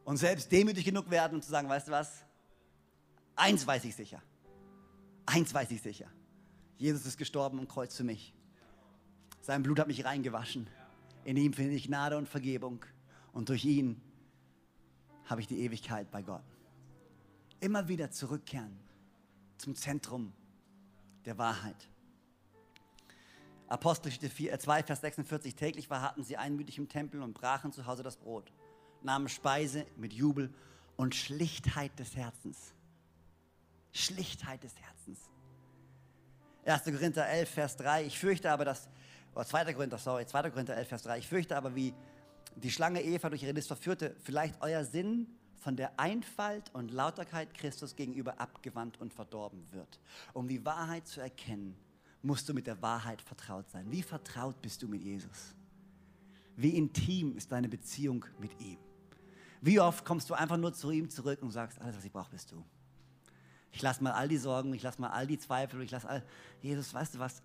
Und selbst demütig genug werden, um zu sagen, weißt du was? Eins weiß ich sicher. Eins weiß ich sicher. Jesus ist gestorben am Kreuz für mich. Sein Blut hat mich reingewaschen. In ihm finde ich Gnade und Vergebung. Und durch ihn habe ich die Ewigkeit bei Gott. Immer wieder zurückkehren zum Zentrum der Wahrheit. Apostelgeschichte 2, äh, Vers 46. Täglich verharrten sie einmütig im Tempel und brachen zu Hause das Brot, nahmen Speise mit Jubel und Schlichtheit des Herzens. Schlichtheit des Herzens. 1. Korinther 11, Vers 3. Ich fürchte aber, dass oder 2. Korinther, sorry, 2. Korinther 11, Vers 3. Ich fürchte aber, wie die Schlange Eva durch ihre List verführte, vielleicht euer Sinn von der Einfalt und Lauterkeit Christus gegenüber abgewandt und verdorben wird. Um die Wahrheit zu erkennen, musst du mit der Wahrheit vertraut sein. Wie vertraut bist du mit Jesus? Wie intim ist deine Beziehung mit ihm? Wie oft kommst du einfach nur zu ihm zurück und sagst, alles, was ich brauche, bist du. Ich lasse mal all die Sorgen, ich lasse mal all die Zweifel, ich lasse all, Jesus, weißt du was,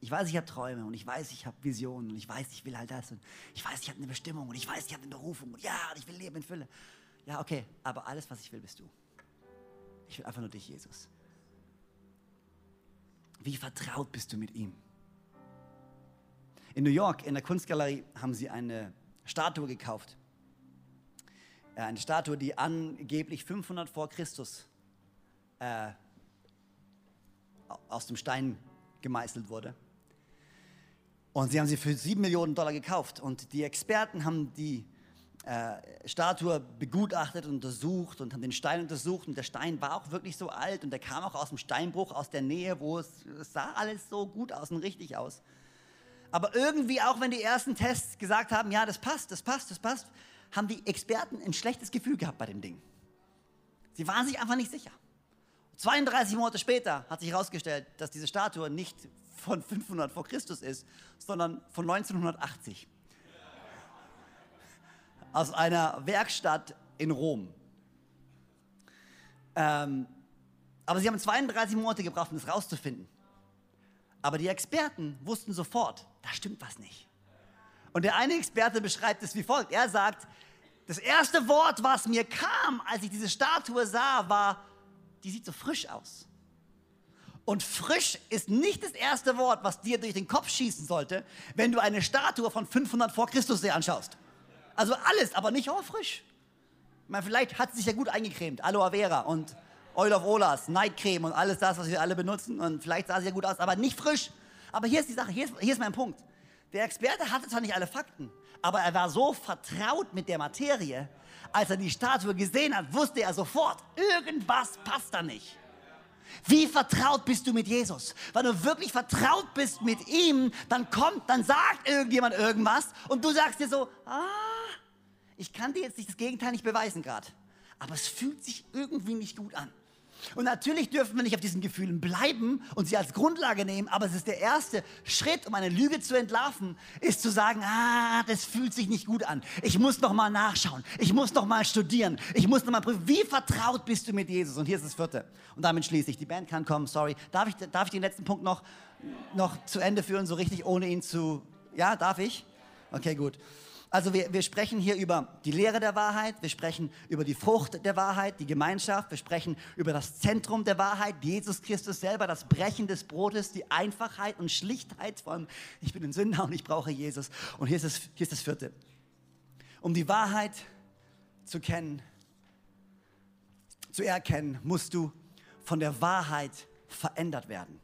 ich weiß, ich habe Träume und ich weiß, ich habe Visionen und ich weiß, ich will halt das und ich weiß, ich habe eine Bestimmung und ich weiß, ich habe eine Berufung und ja, ich will Leben in Fülle. Ja, okay, aber alles, was ich will, bist du. Ich will einfach nur dich, Jesus. Wie vertraut bist du mit ihm? In New York, in der Kunstgalerie, haben sie eine Statue gekauft. Äh, eine Statue, die angeblich 500 vor Christus äh, aus dem Stein gemeißelt wurde. Und sie haben sie für sieben Millionen Dollar gekauft. Und die Experten haben die äh, Statue begutachtet und untersucht und haben den Stein untersucht. Und der Stein war auch wirklich so alt und der kam auch aus dem Steinbruch, aus der Nähe, wo es, es sah alles so gut aus und richtig aus. Aber irgendwie, auch wenn die ersten Tests gesagt haben, ja, das passt, das passt, das passt, haben die Experten ein schlechtes Gefühl gehabt bei dem Ding. Sie waren sich einfach nicht sicher. 32 Monate später hat sich herausgestellt, dass diese Statue nicht von 500 vor Christus ist, sondern von 1980. Aus einer Werkstatt in Rom. Ähm, aber sie haben 32 Monate gebraucht, um das rauszufinden. Aber die Experten wussten sofort, da stimmt was nicht. Und der eine Experte beschreibt es wie folgt. Er sagt, das erste Wort, was mir kam, als ich diese Statue sah, war, die sieht so frisch aus. Und frisch ist nicht das erste Wort, was dir durch den Kopf schießen sollte, wenn du eine Statue von 500 vor Christus dir anschaust. Also alles, aber nicht, oh, frisch. meine, vielleicht hat sie sich ja gut eingecremt, Aloe Vera und Oil of Olas, Nightcreme und alles das, was wir alle benutzen. Und vielleicht sah sie ja gut aus, aber nicht frisch. Aber hier ist die Sache, hier ist, hier ist mein Punkt. Der Experte hatte zwar nicht alle Fakten, aber er war so vertraut mit der Materie, als er die Statue gesehen hat, wusste er sofort, irgendwas passt da nicht. Wie vertraut bist du mit Jesus? Wenn du wirklich vertraut bist mit ihm, dann kommt, dann sagt irgendjemand irgendwas und du sagst dir so, ah, ich kann dir jetzt nicht das Gegenteil nicht beweisen gerade, aber es fühlt sich irgendwie nicht gut an. Und natürlich dürfen wir nicht auf diesen Gefühlen bleiben und sie als Grundlage nehmen, aber es ist der erste Schritt, um eine Lüge zu entlarven, ist zu sagen, ah, das fühlt sich nicht gut an. Ich muss noch mal nachschauen. Ich muss noch mal studieren. Ich muss noch mal prüfen, wie vertraut bist du mit Jesus? Und hier ist das vierte. Und damit schließe ich. Die Band kann kommen, sorry. Darf ich, darf ich den letzten Punkt noch, noch zu Ende führen, so richtig, ohne ihn zu... Ja, darf ich? Okay, gut. Also wir, wir sprechen hier über die Lehre der Wahrheit, wir sprechen über die Frucht der Wahrheit, die Gemeinschaft, wir sprechen über das Zentrum der Wahrheit, Jesus Christus selber, das Brechen des Brotes, die Einfachheit und Schlichtheit von, ich bin ein Sünder und ich brauche Jesus. Und hier ist, das, hier ist das vierte. Um die Wahrheit zu kennen, zu erkennen, musst du von der Wahrheit verändert werden.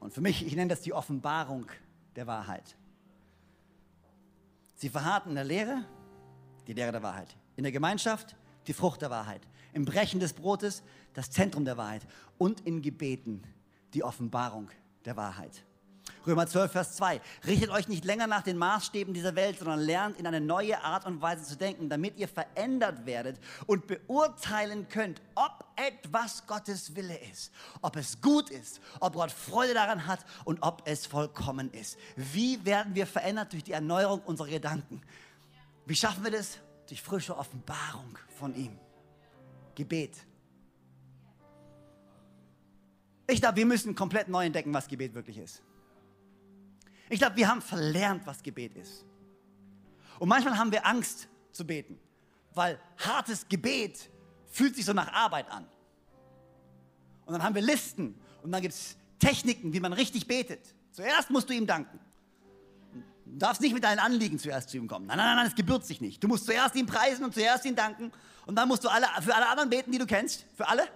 Und für mich, ich nenne das die Offenbarung der Wahrheit. Sie verharrten in der Lehre, die Lehre der Wahrheit. In der Gemeinschaft, die Frucht der Wahrheit. Im Brechen des Brotes, das Zentrum der Wahrheit. Und in Gebeten, die Offenbarung der Wahrheit. Römer 12, Vers 2. Richtet euch nicht länger nach den Maßstäben dieser Welt, sondern lernt in eine neue Art und Weise zu denken, damit ihr verändert werdet und beurteilen könnt, ob etwas Gottes Wille ist, ob es gut ist, ob Gott Freude daran hat und ob es vollkommen ist. Wie werden wir verändert durch die Erneuerung unserer Gedanken? Wie schaffen wir das? Durch frische Offenbarung von ihm. Gebet. Ich glaube, wir müssen komplett neu entdecken, was Gebet wirklich ist. Ich glaube, wir haben verlernt, was Gebet ist. Und manchmal haben wir Angst zu beten, weil hartes Gebet fühlt sich so nach Arbeit an. Und dann haben wir Listen und dann gibt es Techniken, wie man richtig betet. Zuerst musst du ihm danken. Du darfst nicht mit deinen Anliegen zuerst zu ihm kommen. Nein, nein, nein, es gebührt sich nicht. Du musst zuerst ihn preisen und zuerst ihn danken. Und dann musst du alle, für alle anderen beten, die du kennst. Für alle.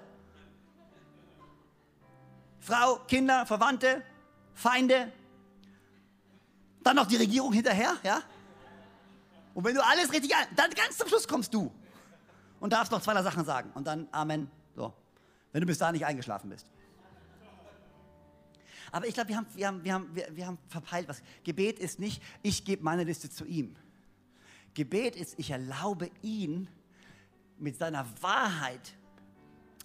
Frau, Kinder, Verwandte, Feinde, dann noch die Regierung hinterher, ja? Und wenn du alles richtig, dann ganz zum Schluss kommst du und darfst noch zwei Sachen sagen und dann Amen. So, wenn du bis da nicht eingeschlafen bist. Aber ich glaube, wir haben, wir, haben, wir, haben, wir, wir haben verpeilt was. Gebet ist nicht, ich gebe meine Liste zu ihm. Gebet ist, ich erlaube ihn mit seiner Wahrheit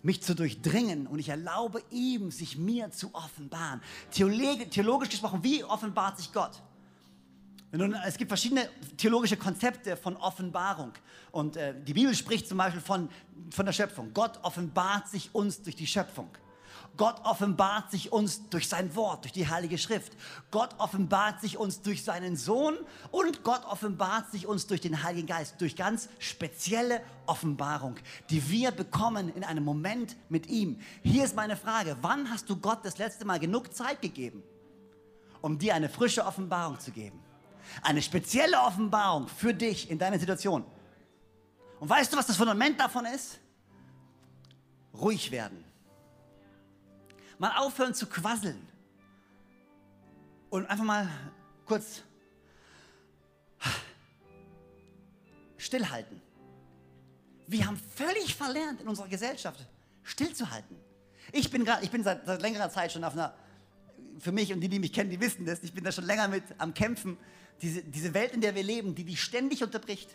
mich zu durchdringen und ich erlaube ihm, sich mir zu offenbaren. Theologisch gesprochen, wie offenbart sich Gott? Nun, es gibt verschiedene theologische Konzepte von Offenbarung. Und äh, die Bibel spricht zum Beispiel von, von der Schöpfung. Gott offenbart sich uns durch die Schöpfung. Gott offenbart sich uns durch sein Wort, durch die Heilige Schrift. Gott offenbart sich uns durch seinen Sohn und Gott offenbart sich uns durch den Heiligen Geist, durch ganz spezielle Offenbarung, die wir bekommen in einem Moment mit ihm. Hier ist meine Frage, wann hast du Gott das letzte Mal genug Zeit gegeben, um dir eine frische Offenbarung zu geben? Eine spezielle Offenbarung für dich in deiner Situation. Und weißt du, was das Fundament davon ist? Ruhig werden. Mal aufhören zu quasseln. Und einfach mal kurz stillhalten. Wir haben völlig verlernt in unserer Gesellschaft, stillzuhalten. Ich bin, grad, ich bin seit, seit längerer Zeit schon auf einer, für mich und die, die mich kennen, die wissen das, ich bin da schon länger mit am Kämpfen, diese, diese Welt, in der wir leben, die dich ständig unterbricht.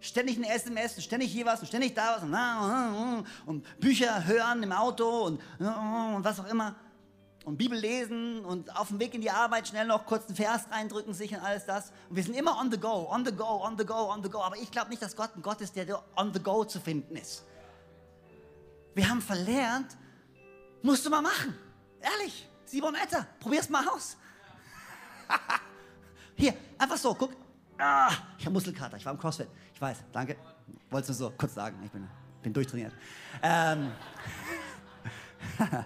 Ständig ein SMS, und ständig hier was und ständig da was und, und Bücher hören im Auto und, und was auch immer. Und Bibel lesen und auf dem Weg in die Arbeit schnell noch kurz einen Vers reindrücken sich und alles das. Und wir sind immer on the go, on the go, on the go, on the go. Aber ich glaube nicht, dass Gott ein Gott ist, der on the go zu finden ist. Wir haben verlernt, musst du mal machen. Ehrlich, Simon Etter, probier's mal aus. Hier, einfach so, guck. Ah, ich habe Muskelkater, ich war im CrossFit. Ich weiß, danke. Wolltest du so kurz sagen, ich bin, bin durchtrainiert. Ähm.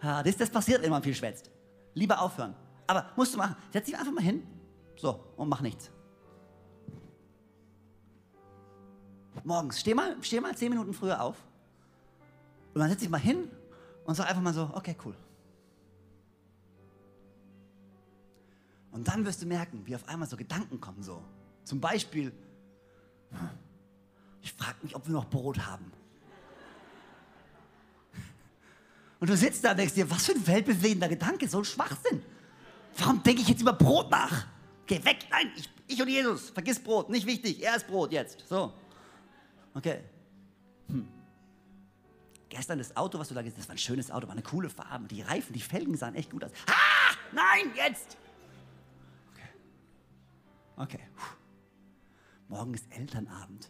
Ah, das, das passiert, wenn man viel schwätzt. Lieber aufhören. Aber musst du machen. Setz dich einfach mal hin. So, und mach nichts. Morgens, steh mal, steh mal zehn Minuten früher auf. Und dann setz dich mal hin und sag einfach mal so, okay, cool. Und dann wirst du merken, wie auf einmal so Gedanken kommen, so. Zum Beispiel, ich frage mich, ob wir noch Brot haben. Und du sitzt da und denkst dir, was für ein weltbewegender Gedanke, so ein Schwachsinn. Warum denke ich jetzt über Brot nach? Geh weg, nein, ich, ich und Jesus, vergiss Brot, nicht wichtig, er ist Brot jetzt. So. Okay. Hm. Gestern das Auto, was du da gesehen hast, das war ein schönes Auto, war eine coole Farbe. Die Reifen, die Felgen sahen echt gut aus. Ah, nein, jetzt! Okay. Puh. Morgen ist Elternabend.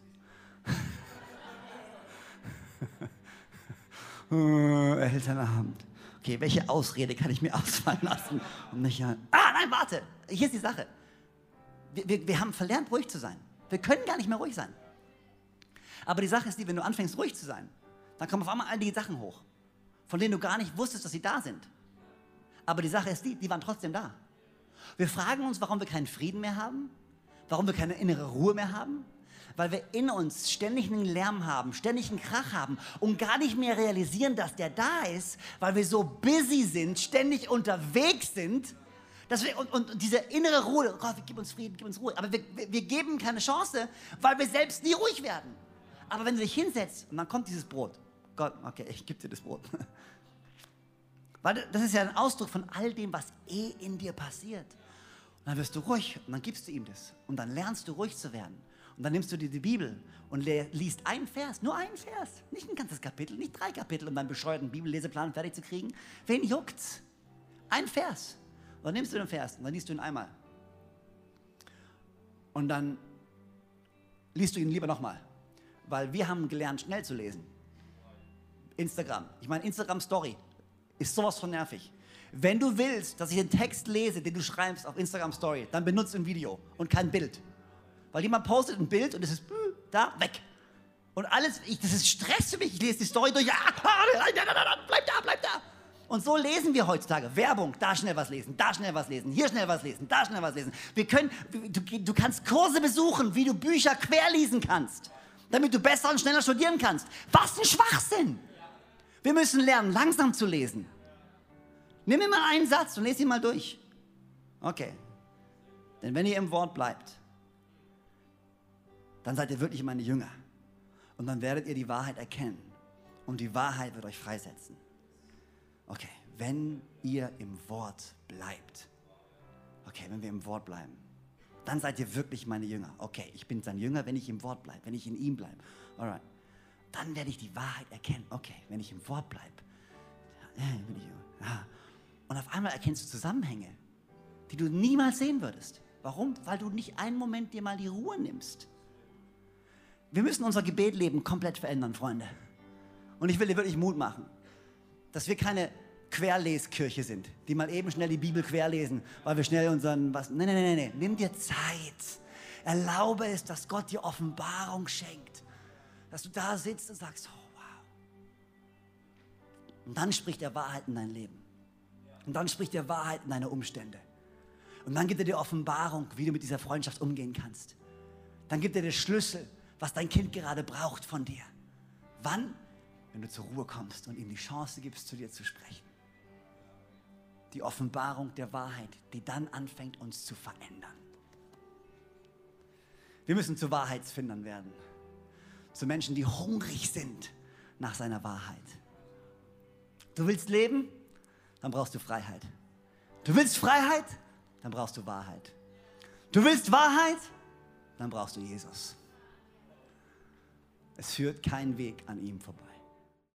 Elternabend. Okay, welche Ausrede kann ich mir ausfallen lassen? Um nicht, ah, nein, warte. Hier ist die Sache. Wir, wir, wir haben verlernt, ruhig zu sein. Wir können gar nicht mehr ruhig sein. Aber die Sache ist die, wenn du anfängst, ruhig zu sein, dann kommen auf einmal all die Sachen hoch, von denen du gar nicht wusstest, dass sie da sind. Aber die Sache ist die, die waren trotzdem da. Wir fragen uns, warum wir keinen Frieden mehr haben, warum wir keine innere Ruhe mehr haben, weil wir in uns ständig einen Lärm haben, ständig einen Krach haben und gar nicht mehr realisieren, dass der da ist, weil wir so busy sind, ständig unterwegs sind, dass wir, und, und diese innere Ruhe, Gott, gib uns Frieden, gib uns Ruhe, aber wir, wir, geben keine Chance, weil wir selbst nie ruhig werden. Aber wenn du dich hinsetzt und dann kommt dieses Brot, Gott, okay, ich gebe dir das Brot. Weil das ist ja ein Ausdruck von all dem, was eh in dir passiert. Und dann wirst du ruhig und dann gibst du ihm das. Und dann lernst du ruhig zu werden. Und dann nimmst du dir die Bibel und liest einen Vers, nur einen Vers, nicht ein ganzes Kapitel, nicht drei Kapitel, um deinen bescheuerten Bibelleseplan fertig zu kriegen. Wen juckt's? Ein Vers. Und dann nimmst du den Vers und dann liest du ihn einmal. Und dann liest du ihn lieber nochmal. Weil wir haben gelernt, schnell zu lesen. Instagram. Ich meine, Instagram Story ist sowas von nervig. Wenn du willst, dass ich den Text lese, den du schreibst auf Instagram Story, dann benutze ein Video und kein Bild. Weil jemand postet ein Bild und es ist da, weg. Und alles, ich, das ist Stress für mich. Ich lese die Story durch. Ja, bleib da, bleib da. Und so lesen wir heutzutage. Werbung, da schnell was lesen, da schnell was lesen, hier schnell was lesen, da schnell was lesen. Wir können, du, du kannst Kurse besuchen, wie du Bücher querlesen kannst, damit du besser und schneller studieren kannst. Was ein Schwachsinn! Wir müssen lernen, langsam zu lesen. Nimm mal einen Satz und lese ihn mal durch. Okay. Denn wenn ihr im Wort bleibt, dann seid ihr wirklich meine Jünger. Und dann werdet ihr die Wahrheit erkennen. Und die Wahrheit wird euch freisetzen. Okay, wenn ihr im Wort bleibt. Okay, wenn wir im Wort bleiben. Dann seid ihr wirklich meine Jünger. Okay, ich bin sein Jünger, wenn ich im Wort bleibe, wenn ich in ihm bleibe. Alright dann werde ich die Wahrheit erkennen. Okay, wenn ich im Wort bleibe, ja, und auf einmal erkennst du Zusammenhänge, die du niemals sehen würdest. Warum? Weil du nicht einen Moment dir mal die Ruhe nimmst. Wir müssen unser Gebetleben komplett verändern, Freunde. Und ich will dir wirklich Mut machen, dass wir keine Querleskirche sind, die mal eben schnell die Bibel querlesen, weil wir schnell unseren was. Nein, nein, nein, nein. Nimm dir Zeit. Erlaube es, dass Gott dir Offenbarung schenkt dass du da sitzt und sagst, oh wow. Und dann spricht er Wahrheit in dein Leben. Und dann spricht er Wahrheit in deine Umstände. Und dann gibt er dir Offenbarung, wie du mit dieser Freundschaft umgehen kannst. Dann gibt er dir Schlüssel, was dein Kind gerade braucht von dir. Wann? Wenn du zur Ruhe kommst und ihm die Chance gibst, zu dir zu sprechen. Die Offenbarung der Wahrheit, die dann anfängt, uns zu verändern. Wir müssen zu Wahrheitsfindern werden zu Menschen, die hungrig sind nach seiner Wahrheit. Du willst leben? Dann brauchst du Freiheit. Du willst Freiheit? Dann brauchst du Wahrheit. Du willst Wahrheit? Dann brauchst du Jesus. Es führt kein Weg an ihm vorbei.